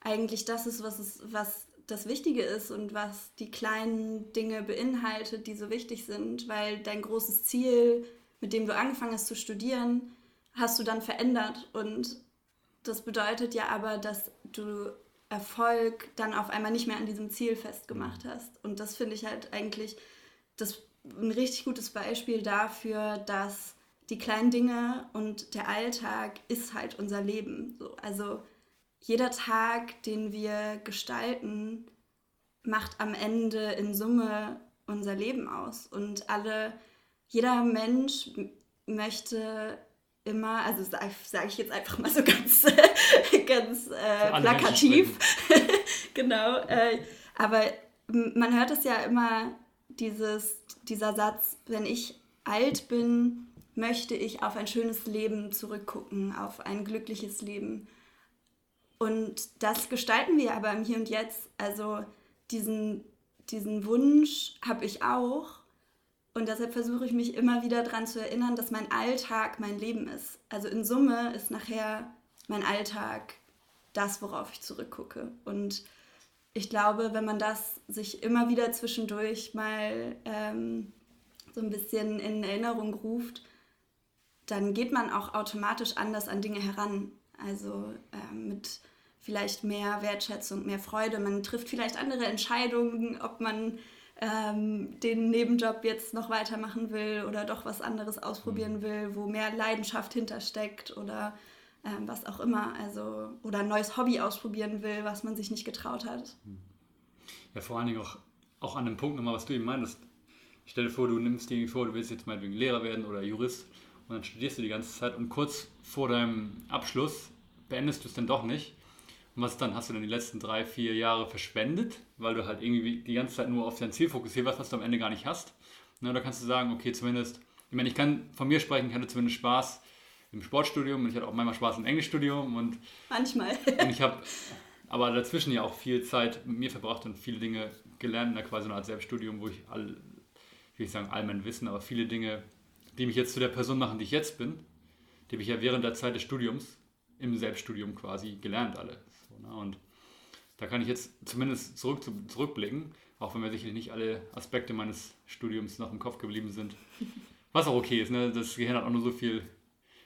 [SPEAKER 2] eigentlich das ist, was, es, was das Wichtige ist und was die kleinen Dinge beinhaltet, die so wichtig sind, weil dein großes Ziel, mit dem du angefangen hast zu studieren, hast du dann verändert. Und das bedeutet ja aber, dass du Erfolg dann auf einmal nicht mehr an diesem Ziel festgemacht hast. Und das finde ich halt eigentlich das, ein richtig gutes Beispiel dafür, dass die kleinen Dinge und der Alltag ist halt unser Leben. So, also jeder Tag, den wir gestalten, macht am Ende in Summe unser Leben aus. Und alle, jeder Mensch möchte immer, also sage sag ich jetzt einfach mal so ganz, ganz äh, plakativ, genau, äh, aber man hört es ja immer, dieses, dieser Satz, wenn ich alt bin, möchte ich auf ein schönes Leben zurückgucken, auf ein glückliches Leben. Und das gestalten wir aber im Hier und Jetzt. Also diesen, diesen Wunsch habe ich auch. Und deshalb versuche ich mich immer wieder daran zu erinnern, dass mein Alltag mein Leben ist. Also in Summe ist nachher mein Alltag das, worauf ich zurückgucke. Und ich glaube, wenn man das sich immer wieder zwischendurch mal ähm, so ein bisschen in Erinnerung ruft, dann geht man auch automatisch anders an Dinge heran. Also äh, mit vielleicht mehr Wertschätzung, mehr Freude. Man trifft vielleicht andere Entscheidungen, ob man ähm, den Nebenjob jetzt noch weitermachen will oder doch was anderes ausprobieren mhm. will, wo mehr Leidenschaft hintersteckt oder ähm, was auch immer. Also, oder ein neues Hobby ausprobieren will, was man sich nicht getraut hat. Mhm.
[SPEAKER 1] Ja, vor allen Dingen auch, auch an dem Punkt nochmal, was du eben meintest. Stell dir vor, du nimmst dir vor, du willst jetzt meinetwegen Lehrer werden oder Jurist und dann studierst du die ganze Zeit und kurz vor deinem Abschluss beendest du es dann doch nicht und was dann? Hast du dann die letzten drei, vier Jahre verschwendet, weil du halt irgendwie die ganze Zeit nur auf dein Ziel fokussiert warst, was du am Ende gar nicht hast? Na, da kannst du sagen, okay, zumindest, ich meine, ich kann von mir sprechen, ich hatte zumindest Spaß im Sportstudium und ich hatte auch manchmal Spaß im Englischstudium und
[SPEAKER 2] manchmal.
[SPEAKER 1] und ich habe aber dazwischen ja auch viel Zeit mit mir verbracht und viele Dinge gelernt, da quasi eine Art Selbststudium, wo ich all, ich will nicht sagen all mein Wissen, aber viele Dinge, die mich jetzt zu der Person machen, die ich jetzt bin, die habe ich ja während der Zeit des Studiums im Selbststudium quasi gelernt alle. So, ne? Und da kann ich jetzt zumindest zurück, zurückblicken, auch wenn mir sicherlich nicht alle Aspekte meines Studiums noch im Kopf geblieben sind. Was auch okay ist, ne? das Gehirn hat auch nur so viel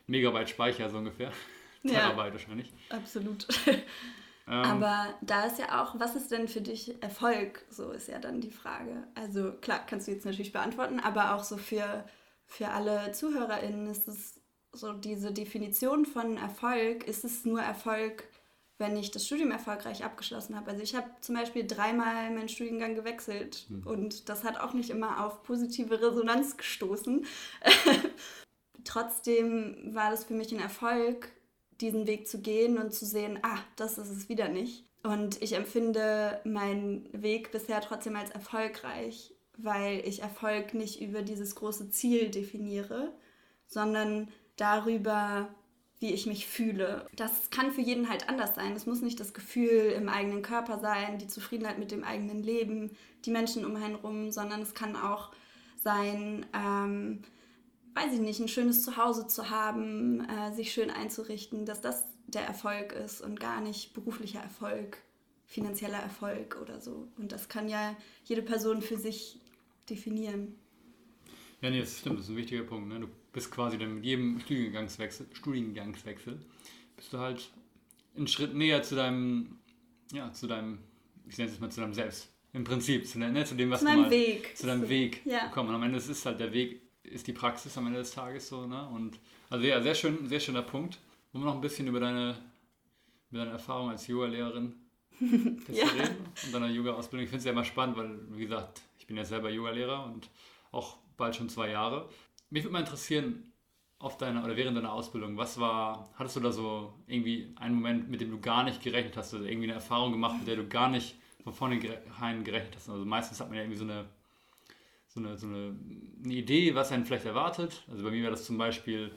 [SPEAKER 1] Megabyte Speicher so ungefähr. Terabyte ja, wahrscheinlich.
[SPEAKER 2] Absolut. Ähm, Aber da ist ja auch, was ist denn für dich Erfolg? So ist ja dann die Frage. Also klar, kannst du jetzt natürlich beantworten, aber auch so für, für alle ZuhörerInnen ist es so diese Definition von Erfolg. Ist es nur Erfolg wenn ich das Studium erfolgreich abgeschlossen habe. Also ich habe zum Beispiel dreimal meinen Studiengang gewechselt mhm. und das hat auch nicht immer auf positive Resonanz gestoßen. Trotzdem war das für mich ein Erfolg, diesen Weg zu gehen und zu sehen, ah, das ist es wieder nicht. Und ich empfinde meinen Weg bisher trotzdem als erfolgreich, weil ich Erfolg nicht über dieses große Ziel definiere, sondern darüber, wie ich mich fühle. Das kann für jeden halt anders sein. Es muss nicht das Gefühl im eigenen Körper sein, die Zufriedenheit mit dem eigenen Leben, die Menschen um einen rum, sondern es kann auch sein, ähm, weiß ich nicht, ein schönes Zuhause zu haben, äh, sich schön einzurichten, dass das der Erfolg ist und gar nicht beruflicher Erfolg, finanzieller Erfolg oder so. Und das kann ja jede Person für sich definieren.
[SPEAKER 1] Ja, nee, das stimmt, das ist ein wichtiger Punkt. Ne? Du bist quasi dann mit jedem Studiengangswechsel, Studiengangswechsel bist du halt einen Schritt näher zu deinem, ja, zu deinem, ich nenne es mal zu deinem Selbst. Im Prinzip, zu, ne, zu dem, was
[SPEAKER 2] zu
[SPEAKER 1] du mal,
[SPEAKER 2] Weg.
[SPEAKER 1] zu deinem Weg ja. gekommen. Und am Ende ist halt der Weg, ist die Praxis am Ende des Tages so, ne? Und also ja, sehr schön, sehr schöner Punkt. Wollen wir noch ein bisschen über deine, über deine Erfahrung als Yoga-Lehrerin ja. reden und deiner Yoga-Ausbildung? Ich finde es ja immer spannend, weil, wie gesagt, bin ja selber Yogalehrer und auch bald schon zwei Jahre. Mich würde mal interessieren, auf deiner oder während deiner Ausbildung, was war, hattest du da so irgendwie einen Moment, mit dem du gar nicht gerechnet hast, oder irgendwie eine Erfahrung gemacht, mit der du gar nicht von vornherein gerechnet hast? Also meistens hat man ja irgendwie so eine, so eine, so eine, eine Idee, was einen vielleicht erwartet. Also bei mir war das zum Beispiel,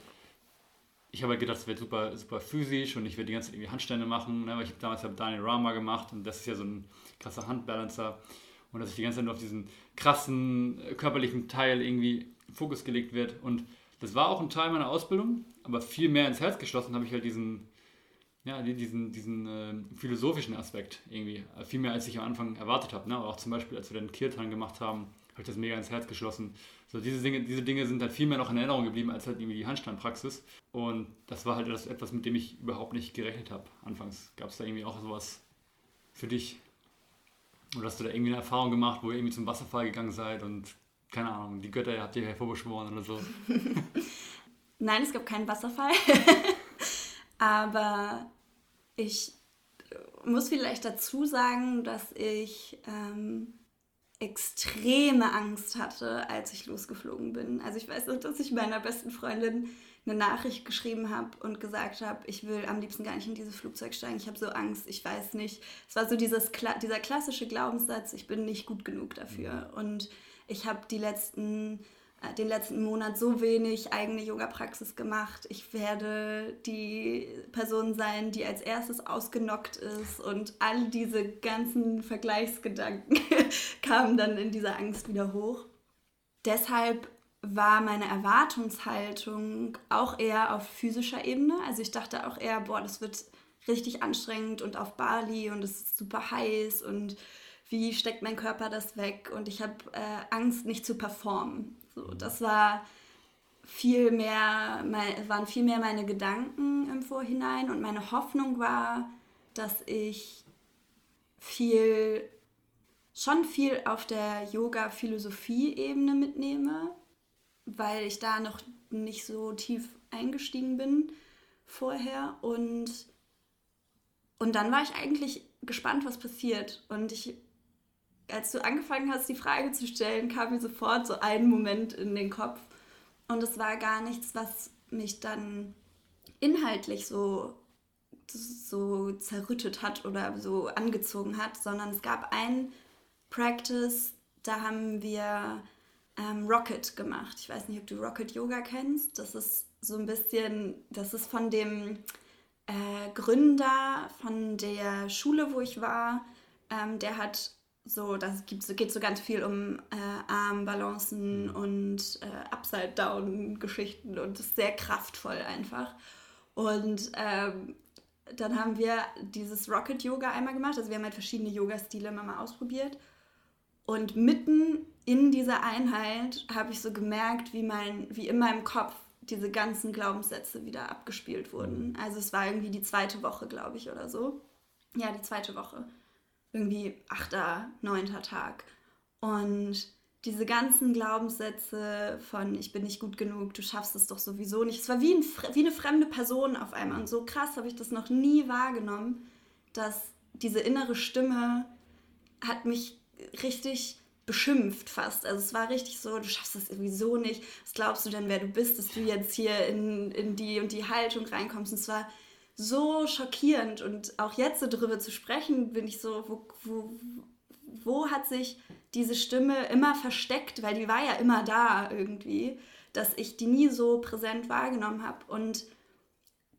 [SPEAKER 1] ich habe halt gedacht, es wird super, super physisch und ich werde die ganze Zeit irgendwie Handstände machen, ne? weil ich habe damals hab Daniel Rama gemacht und das ist ja so ein krasser Handbalancer und dass ich die ganze Zeit nur auf diesen krassen körperlichen Teil irgendwie Fokus gelegt wird und das war auch ein Teil meiner Ausbildung, aber viel mehr ins Herz geschlossen habe ich halt diesen, ja, diesen, diesen äh, philosophischen Aspekt irgendwie. Viel mehr, als ich am Anfang erwartet habe. Ne? auch zum Beispiel, als wir den Kirtan gemacht haben, habe ich das mega ins Herz geschlossen. So, diese, Dinge, diese Dinge sind halt viel mehr noch in Erinnerung geblieben, als halt irgendwie die Handstandpraxis. Und das war halt etwas, mit dem ich überhaupt nicht gerechnet habe. Anfangs gab es da irgendwie auch sowas für dich. Oder hast du da irgendwie eine Erfahrung gemacht, wo ihr irgendwie zum Wasserfall gegangen seid und keine Ahnung, die Götter habt ihr hervorbeschworen oder so.
[SPEAKER 2] Nein, es gab keinen Wasserfall. Aber ich muss vielleicht dazu sagen, dass ich ähm, extreme Angst hatte, als ich losgeflogen bin. Also ich weiß noch, dass ich meiner besten Freundin eine Nachricht geschrieben habe und gesagt habe, ich will am liebsten gar nicht in dieses Flugzeug steigen, ich habe so Angst, ich weiß nicht. Es war so dieses, dieser klassische Glaubenssatz, ich bin nicht gut genug dafür. Mhm. Und ich habe die letzten äh, den letzten Monat so wenig eigene Yoga-Praxis gemacht. Ich werde die Person sein, die als erstes ausgenockt ist und all diese ganzen Vergleichsgedanken kamen dann in dieser Angst wieder hoch. Deshalb war meine Erwartungshaltung auch eher auf physischer Ebene. Also ich dachte auch eher, boah, das wird richtig anstrengend und auf Bali und es ist super heiß und wie steckt mein Körper das weg und ich habe äh, Angst, nicht zu performen. So, das war viel mehr, mein, waren viel mehr meine Gedanken im Vorhinein und meine Hoffnung war, dass ich viel, schon viel auf der Yoga-Philosophie-Ebene mitnehme, weil ich da noch nicht so tief eingestiegen bin vorher und und dann war ich eigentlich gespannt, was passiert. Und ich als du angefangen hast, die Frage zu stellen, kam mir sofort so ein Moment in den Kopf. Und es war gar nichts, was mich dann inhaltlich so, so zerrüttet hat oder so angezogen hat, sondern es gab ein Practice, da haben wir ähm, Rocket gemacht. Ich weiß nicht, ob du Rocket Yoga kennst. Das ist so ein bisschen, das ist von dem äh, Gründer von der Schule, wo ich war. Ähm, der hat so, das gibt, geht so ganz viel um äh, Armbalancen mhm. und äh, Upside-Down-Geschichten und ist sehr kraftvoll einfach. Und ähm, dann haben wir dieses Rocket-Yoga einmal gemacht. Also wir haben halt verschiedene Yoga-Stile immer mal ausprobiert. Und mitten in dieser Einheit habe ich so gemerkt, wie, mein, wie in meinem Kopf diese ganzen Glaubenssätze wieder abgespielt wurden. Mhm. Also es war irgendwie die zweite Woche, glaube ich, oder so. Ja, die zweite Woche irgendwie achter, neunter Tag. Und diese ganzen Glaubenssätze von ich bin nicht gut genug, du schaffst es doch sowieso nicht. Es war wie, ein, wie eine fremde Person auf einmal. Und so krass habe ich das noch nie wahrgenommen, dass diese innere Stimme hat mich richtig beschimpft fast. Also es war richtig so, du schaffst das sowieso nicht. Was glaubst du denn, wer du bist, dass du jetzt hier in, in die und die Haltung reinkommst? Und es war so schockierend und auch jetzt so darüber zu sprechen, bin ich so, wo, wo, wo hat sich diese Stimme immer versteckt, weil die war ja immer da irgendwie, dass ich die nie so präsent wahrgenommen habe und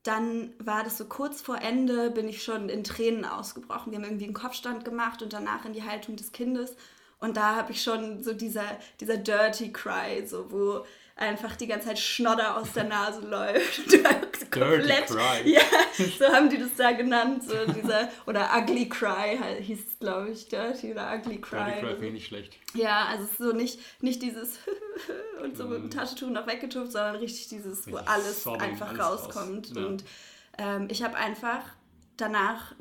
[SPEAKER 2] dann war das so kurz vor Ende, bin ich schon in Tränen ausgebrochen. Wir haben irgendwie einen Kopfstand gemacht und danach in die Haltung des Kindes. Und da habe ich schon so dieser, dieser Dirty Cry, so wo einfach die ganze Zeit Schnodder aus der Nase läuft. komplett, Cry. Ja, so haben die das da genannt. So dieser, oder Ugly Cry hieß es, glaube ich. Dirty oder Ugly Cry. Dirty Cry finde ich nicht schlecht. Ja, also so nicht, nicht dieses und so mit dem mm. Taschentuch noch weggetupft, sondern richtig dieses, wo alles einfach alles rauskommt. Raus. Ja. Und ähm, ich habe einfach danach,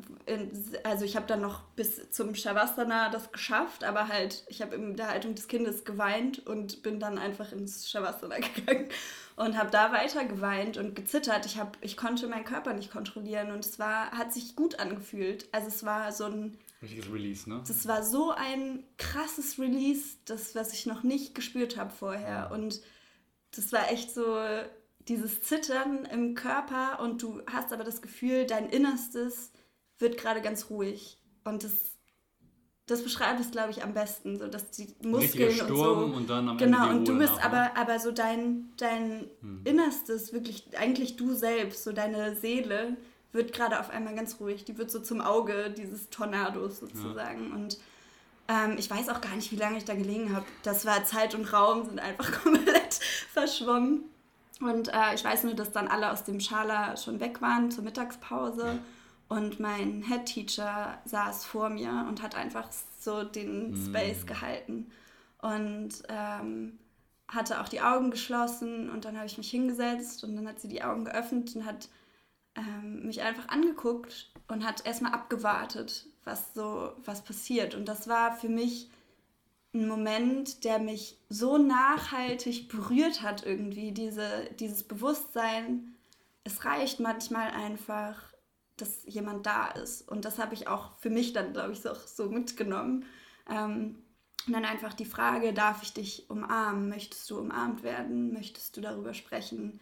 [SPEAKER 2] also ich habe dann noch bis zum Shavasana das geschafft, aber halt, ich habe in der Haltung des Kindes geweint und bin dann einfach ins Shavasana gegangen und habe da weiter geweint und gezittert. Ich, hab, ich konnte meinen Körper nicht kontrollieren und es war, hat sich gut angefühlt. Also es war so ein...
[SPEAKER 1] Richtiges Release, ne?
[SPEAKER 2] Das war so ein krasses Release, das, was ich noch nicht gespürt habe vorher. Und das war echt so dieses Zittern im Körper und du hast aber das Gefühl, dein Innerstes wird gerade ganz ruhig. Und das, das beschreibt es, glaube ich, am besten. So, dass die Muskeln Sturm und so. Und dann am genau, Ende und du bist nach, aber, ne? aber so dein, dein hm. Innerstes, wirklich eigentlich du selbst, so deine Seele, wird gerade auf einmal ganz ruhig. Die wird so zum Auge dieses Tornados sozusagen. Ja. Und ähm, ich weiß auch gar nicht, wie lange ich da gelegen habe. Das war Zeit und Raum, sind einfach komplett verschwommen. Und äh, ich weiß nur, dass dann alle aus dem Schala schon weg waren zur Mittagspause. Und mein Head Teacher saß vor mir und hat einfach so den mm. Space gehalten. Und ähm, hatte auch die Augen geschlossen. Und dann habe ich mich hingesetzt und dann hat sie die Augen geöffnet und hat ähm, mich einfach angeguckt und hat erstmal abgewartet, was so was passiert. Und das war für mich ein Moment, der mich so nachhaltig berührt hat irgendwie, diese, dieses Bewusstsein, es reicht manchmal einfach, dass jemand da ist. Und das habe ich auch für mich dann, glaube ich, so, so mitgenommen. Ähm, und dann einfach die Frage, darf ich dich umarmen? Möchtest du umarmt werden? Möchtest du darüber sprechen?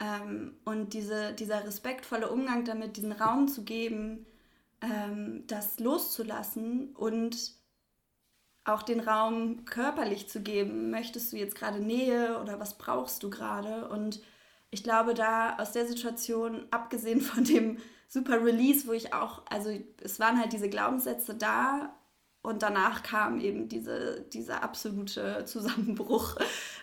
[SPEAKER 2] Ähm, und diese, dieser respektvolle Umgang damit, diesen Raum zu geben, ähm, das loszulassen und auch den Raum körperlich zu geben. Möchtest du jetzt gerade Nähe oder was brauchst du gerade? Und ich glaube, da aus der Situation, abgesehen von dem super Release, wo ich auch, also es waren halt diese Glaubenssätze da und danach kam eben diese, dieser absolute Zusammenbruch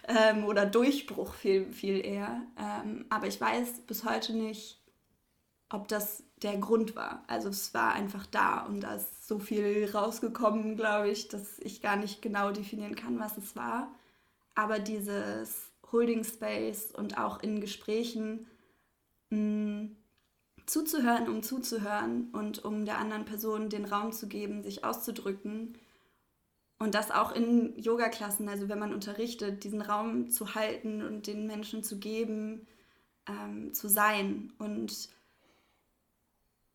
[SPEAKER 2] ähm, oder Durchbruch viel, viel eher. Ähm, aber ich weiß bis heute nicht, ob das der Grund war. Also es war einfach da und da ist so viel rausgekommen, glaube ich, dass ich gar nicht genau definieren kann, was es war. Aber dieses Holding Space und auch in Gesprächen mh, mm, zuzuhören, um zuzuhören und um der anderen Person den Raum zu geben, sich auszudrücken. Und das auch in Yoga-Klassen, also wenn man unterrichtet, diesen Raum zu halten und den Menschen zu geben, ähm, zu sein. Und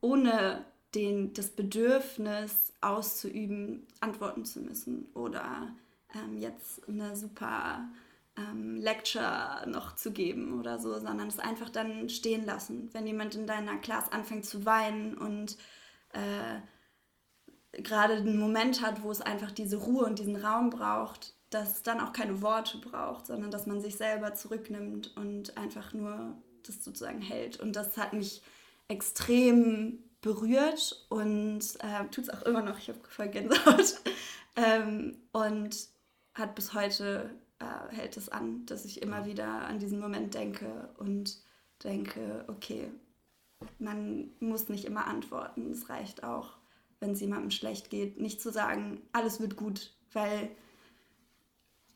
[SPEAKER 2] ohne den, das Bedürfnis auszuüben, antworten zu müssen oder ähm, jetzt eine super ähm, Lecture noch zu geben oder so, sondern es einfach dann stehen lassen. Wenn jemand in deiner Klasse anfängt zu weinen und äh, gerade einen Moment hat, wo es einfach diese Ruhe und diesen Raum braucht, dass es dann auch keine Worte braucht, sondern dass man sich selber zurücknimmt und einfach nur das sozusagen hält. Und das hat mich extrem berührt und äh, tut es auch immer noch. Ich habe voll Gänsehaut. ähm, und hat bis heute, äh, hält es an, dass ich immer wieder an diesen Moment denke und denke, okay, man muss nicht immer antworten. Es reicht auch, wenn es jemandem schlecht geht, nicht zu sagen, alles wird gut, weil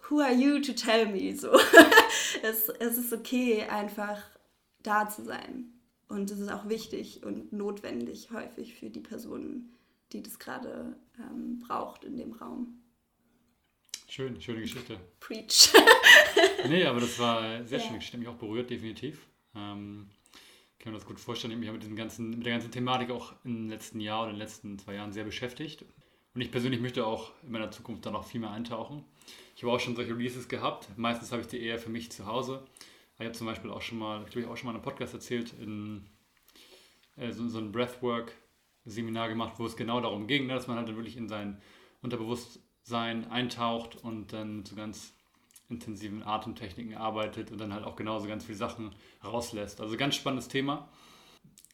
[SPEAKER 2] who are you to tell me? So. es, es ist okay, einfach da zu sein. Und es ist auch wichtig und notwendig häufig für die Person, die das gerade ähm, braucht in dem Raum.
[SPEAKER 1] Schön, schöne Geschichte.
[SPEAKER 2] Preach.
[SPEAKER 1] nee, aber das war sehr schöne Geschichte, mich auch berührt, definitiv. Ähm, kann mir das gut vorstellen. Ich habe mich mit, ganzen, mit der ganzen Thematik auch im letzten Jahr oder in den letzten zwei Jahren sehr beschäftigt. Und ich persönlich möchte auch in meiner Zukunft da noch viel mehr eintauchen. Ich habe auch schon solche Releases gehabt. Meistens habe ich die eher für mich zu Hause. Ich habe zum Beispiel auch schon mal, ich glaube, auch schon mal in einem Podcast erzählt, in äh, so, so ein Breathwork-Seminar gemacht, wo es genau darum ging, ne, dass man halt dann wirklich in sein Unterbewusstsein eintaucht und dann so ganz intensiven Atemtechniken arbeitet und dann halt auch genauso ganz viele Sachen rauslässt. Also ganz spannendes Thema.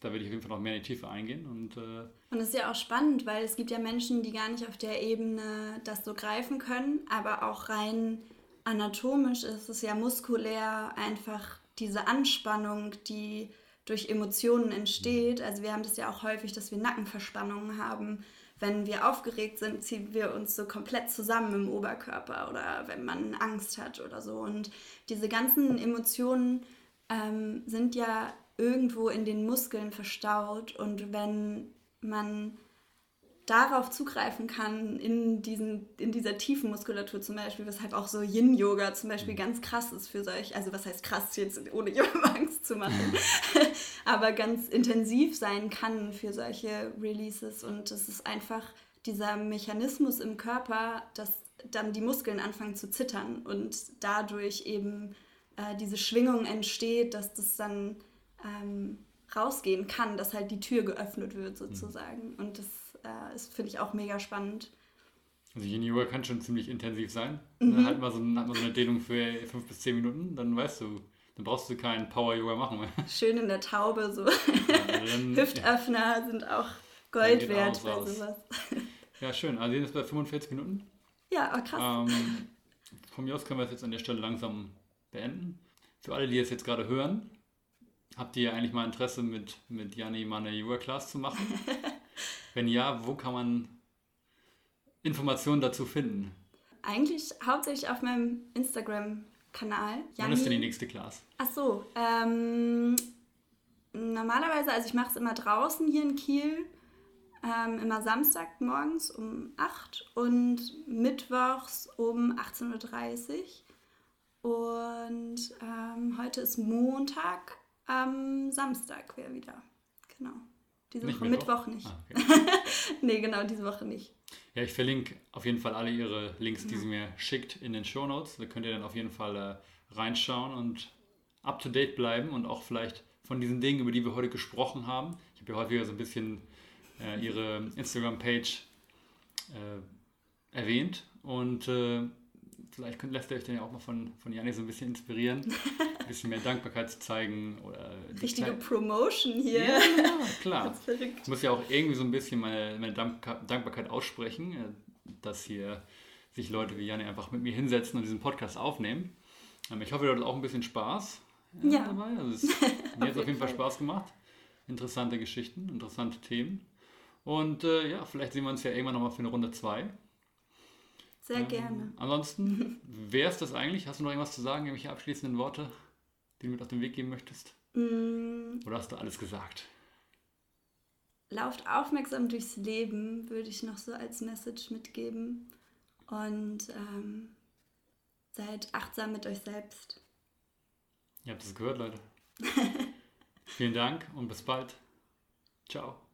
[SPEAKER 1] Da werde ich auf jeden Fall noch mehr in die Tiefe eingehen. Und, äh
[SPEAKER 2] ist ja auch spannend, weil es gibt ja Menschen, die gar nicht auf der Ebene das so greifen können, aber auch rein anatomisch ist es ja muskulär einfach diese Anspannung, die durch Emotionen entsteht. Also wir haben das ja auch häufig, dass wir Nackenverspannungen haben. Wenn wir aufgeregt sind, ziehen wir uns so komplett zusammen im Oberkörper oder wenn man Angst hat oder so. Und diese ganzen Emotionen ähm, sind ja irgendwo in den Muskeln verstaut und wenn man darauf zugreifen kann in, diesen, in dieser tiefen Muskulatur zum Beispiel, weshalb auch so Yin-Yoga zum Beispiel mhm. ganz krass ist für solch, also was heißt krass jetzt, ohne Angst zu machen, aber ganz intensiv sein kann für solche Releases und es ist einfach dieser Mechanismus im Körper, dass dann die Muskeln anfangen zu zittern und dadurch eben äh, diese Schwingung entsteht, dass das dann ähm, rausgehen kann, dass halt die Tür geöffnet wird mhm. sozusagen. Mhm. Und das äh, ist, finde ich, auch mega spannend.
[SPEAKER 1] Also Yin Yoga kann schon ziemlich intensiv sein. Mhm. Dann hat man, so, hat man so eine Dehnung für fünf bis zehn Minuten, dann weißt du, dann brauchst du keinen Power-Yoga machen mehr.
[SPEAKER 2] Schön in der Taube so. Ja, dann, Hüftöffner ja. sind auch Gold wert bei sowas.
[SPEAKER 1] Ja, schön. Also sind jetzt bei 45 Minuten.
[SPEAKER 2] Ja, aber krass. Ähm,
[SPEAKER 1] von mir aus können wir es jetzt an der Stelle langsam beenden. Für alle, die es jetzt gerade hören, habt ihr eigentlich mal Interesse, mit, mit Janni mal eine Yoga-Class zu machen? Wenn ja, wo kann man Informationen dazu finden?
[SPEAKER 2] Eigentlich hauptsächlich auf meinem Instagram-Kanal.
[SPEAKER 1] Wann ist denn die nächste Class?
[SPEAKER 2] Ach so, ähm, normalerweise, also ich mache es immer draußen hier in Kiel, ähm, immer Samstag morgens um 8 und mittwochs um 18.30 Uhr. Und ähm, heute ist Montag, am Samstag wäre wieder. Genau. Diese Woche Mittwoch, Mittwoch nicht. Ah, okay. nee, genau, diese Woche nicht.
[SPEAKER 1] Ja, ich verlinke auf jeden Fall alle ihre Links, die ja. sie mir schickt, in den Show Notes. Da könnt ihr dann auf jeden Fall äh, reinschauen und up to date bleiben und auch vielleicht von diesen Dingen, über die wir heute gesprochen haben. Ich habe ja häufiger so ein bisschen äh, ihre Instagram-Page äh, erwähnt und äh, vielleicht könnt, lässt ihr euch dann ja auch mal von, von Janni so ein bisschen inspirieren, ein bisschen mehr Dankbarkeit zu zeigen. Oder
[SPEAKER 2] Richtige Zeit. Promotion hier.
[SPEAKER 1] Ja, klar. Ich muss ja auch irgendwie so ein bisschen meine, meine Dankbarkeit aussprechen, äh, dass hier sich Leute wie Janni einfach mit mir hinsetzen und diesen Podcast aufnehmen. Ähm, ich hoffe, ihr hattet auch ein bisschen Spaß
[SPEAKER 2] äh, ja. dabei.
[SPEAKER 1] Also es, mir hat es auf jeden Fall Spaß gemacht. Interessante Geschichten, interessante Themen. Und äh, ja, vielleicht sehen wir uns ja irgendwann nochmal für eine Runde 2.
[SPEAKER 2] Sehr ähm, gerne.
[SPEAKER 1] Ansonsten, wer ist das eigentlich? Hast du noch irgendwas zu sagen, irgendwelche abschließenden Worte, die du mit auf den Weg geben möchtest? Mm. Oder hast du alles gesagt?
[SPEAKER 2] Lauft aufmerksam durchs Leben, würde ich noch so als Message mitgeben. Und ähm, seid achtsam mit euch selbst.
[SPEAKER 1] Ihr habt es gehört, Leute. Vielen Dank und bis bald. Ciao.